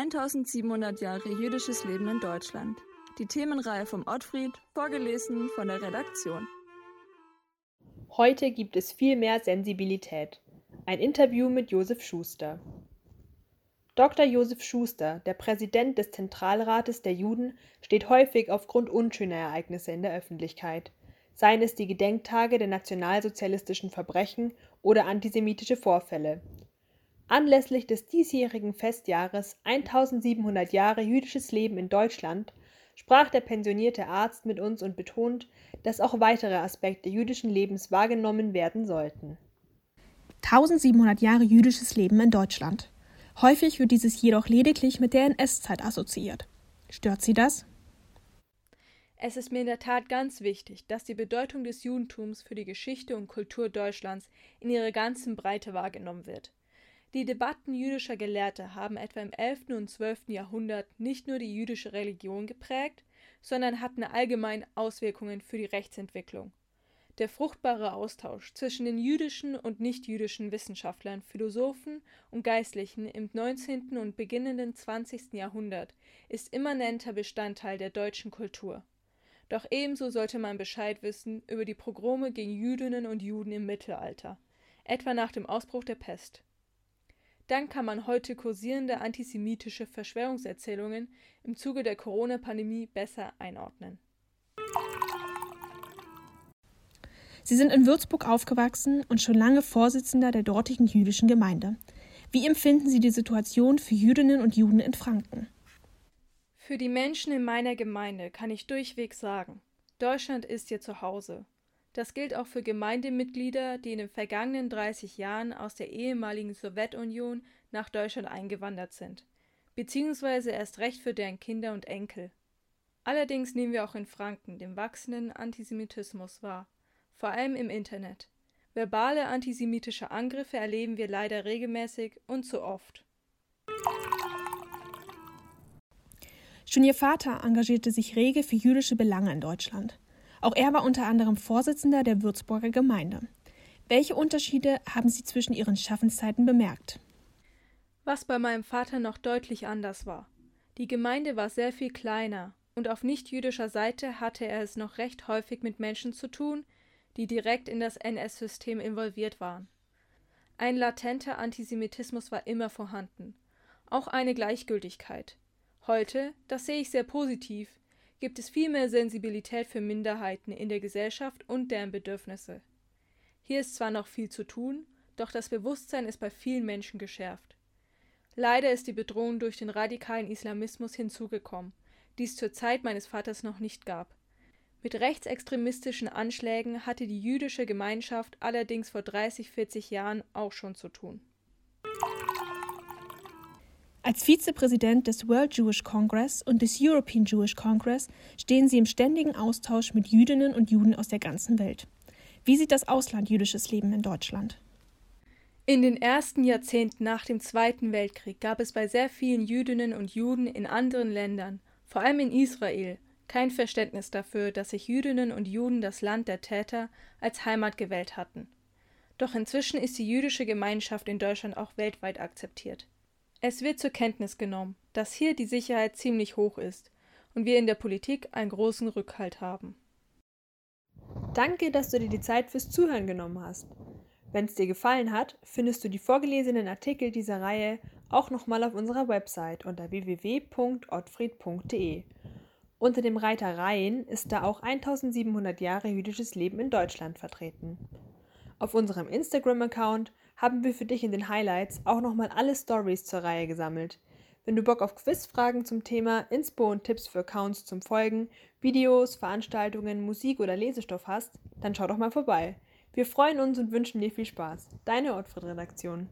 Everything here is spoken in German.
1700 Jahre jüdisches Leben in Deutschland. Die Themenreihe vom Ottfried, vorgelesen von der Redaktion. Heute gibt es viel mehr Sensibilität. Ein Interview mit Josef Schuster. Dr. Josef Schuster, der Präsident des Zentralrates der Juden, steht häufig aufgrund unschöner Ereignisse in der Öffentlichkeit, seien es die Gedenktage der nationalsozialistischen Verbrechen oder antisemitische Vorfälle, Anlässlich des diesjährigen Festjahres 1700 Jahre jüdisches Leben in Deutschland sprach der pensionierte Arzt mit uns und betont, dass auch weitere Aspekte jüdischen Lebens wahrgenommen werden sollten. 1700 Jahre jüdisches Leben in Deutschland. Häufig wird dieses jedoch lediglich mit der NS-Zeit assoziiert. Stört Sie das? Es ist mir in der Tat ganz wichtig, dass die Bedeutung des Judentums für die Geschichte und Kultur Deutschlands in ihrer ganzen Breite wahrgenommen wird. Die Debatten jüdischer Gelehrte haben etwa im 11. und 12. Jahrhundert nicht nur die jüdische Religion geprägt, sondern hatten allgemein Auswirkungen für die Rechtsentwicklung. Der fruchtbare Austausch zwischen den jüdischen und nichtjüdischen Wissenschaftlern, Philosophen und Geistlichen im 19. und beginnenden 20. Jahrhundert ist immanenter Bestandteil der deutschen Kultur. Doch ebenso sollte man Bescheid wissen über die Pogrome gegen Jüdinnen und Juden im Mittelalter, etwa nach dem Ausbruch der Pest dann kann man heute kursierende antisemitische Verschwörungserzählungen im Zuge der Corona-Pandemie besser einordnen. Sie sind in Würzburg aufgewachsen und schon lange Vorsitzender der dortigen jüdischen Gemeinde. Wie empfinden Sie die Situation für Jüdinnen und Juden in Franken? Für die Menschen in meiner Gemeinde kann ich durchweg sagen, Deutschland ist ihr Zuhause. Das gilt auch für Gemeindemitglieder, die in den vergangenen 30 Jahren aus der ehemaligen Sowjetunion nach Deutschland eingewandert sind, beziehungsweise erst recht für deren Kinder und Enkel. Allerdings nehmen wir auch in Franken den wachsenden Antisemitismus wahr, vor allem im Internet. Verbale antisemitische Angriffe erleben wir leider regelmäßig und zu oft. Schon ihr Vater engagierte sich rege für jüdische Belange in Deutschland. Auch er war unter anderem Vorsitzender der Würzburger Gemeinde. Welche Unterschiede haben Sie zwischen Ihren Schaffenszeiten bemerkt? Was bei meinem Vater noch deutlich anders war. Die Gemeinde war sehr viel kleiner und auf nichtjüdischer Seite hatte er es noch recht häufig mit Menschen zu tun, die direkt in das NS-System involviert waren. Ein latenter Antisemitismus war immer vorhanden, auch eine Gleichgültigkeit. Heute, das sehe ich sehr positiv, gibt es viel mehr Sensibilität für Minderheiten in der Gesellschaft und deren Bedürfnisse. Hier ist zwar noch viel zu tun, doch das Bewusstsein ist bei vielen Menschen geschärft. Leider ist die Bedrohung durch den radikalen Islamismus hinzugekommen, die es zur Zeit meines Vaters noch nicht gab. Mit rechtsextremistischen Anschlägen hatte die jüdische Gemeinschaft allerdings vor 30, 40 Jahren auch schon zu tun. Als Vizepräsident des World Jewish Congress und des European Jewish Congress stehen Sie im ständigen Austausch mit Jüdinnen und Juden aus der ganzen Welt. Wie sieht das Ausland jüdisches Leben in Deutschland? In den ersten Jahrzehnten nach dem Zweiten Weltkrieg gab es bei sehr vielen Jüdinnen und Juden in anderen Ländern, vor allem in Israel, kein Verständnis dafür, dass sich Jüdinnen und Juden das Land der Täter als Heimat gewählt hatten. Doch inzwischen ist die jüdische Gemeinschaft in Deutschland auch weltweit akzeptiert. Es wird zur Kenntnis genommen, dass hier die Sicherheit ziemlich hoch ist und wir in der Politik einen großen Rückhalt haben. Danke, dass du dir die Zeit fürs Zuhören genommen hast. Wenn es dir gefallen hat, findest du die vorgelesenen Artikel dieser Reihe auch nochmal auf unserer Website unter www.ottfried.de. Unter dem Reiter Reihen ist da auch 1700 Jahre jüdisches Leben in Deutschland vertreten. Auf unserem Instagram-Account haben wir für dich in den Highlights auch nochmal alle Stories zur Reihe gesammelt. Wenn du Bock auf Quizfragen zum Thema, Inspo und Tipps für Accounts zum Folgen, Videos, Veranstaltungen, Musik oder Lesestoff hast, dann schau doch mal vorbei. Wir freuen uns und wünschen dir viel Spaß. Deine Ortfried-Redaktion.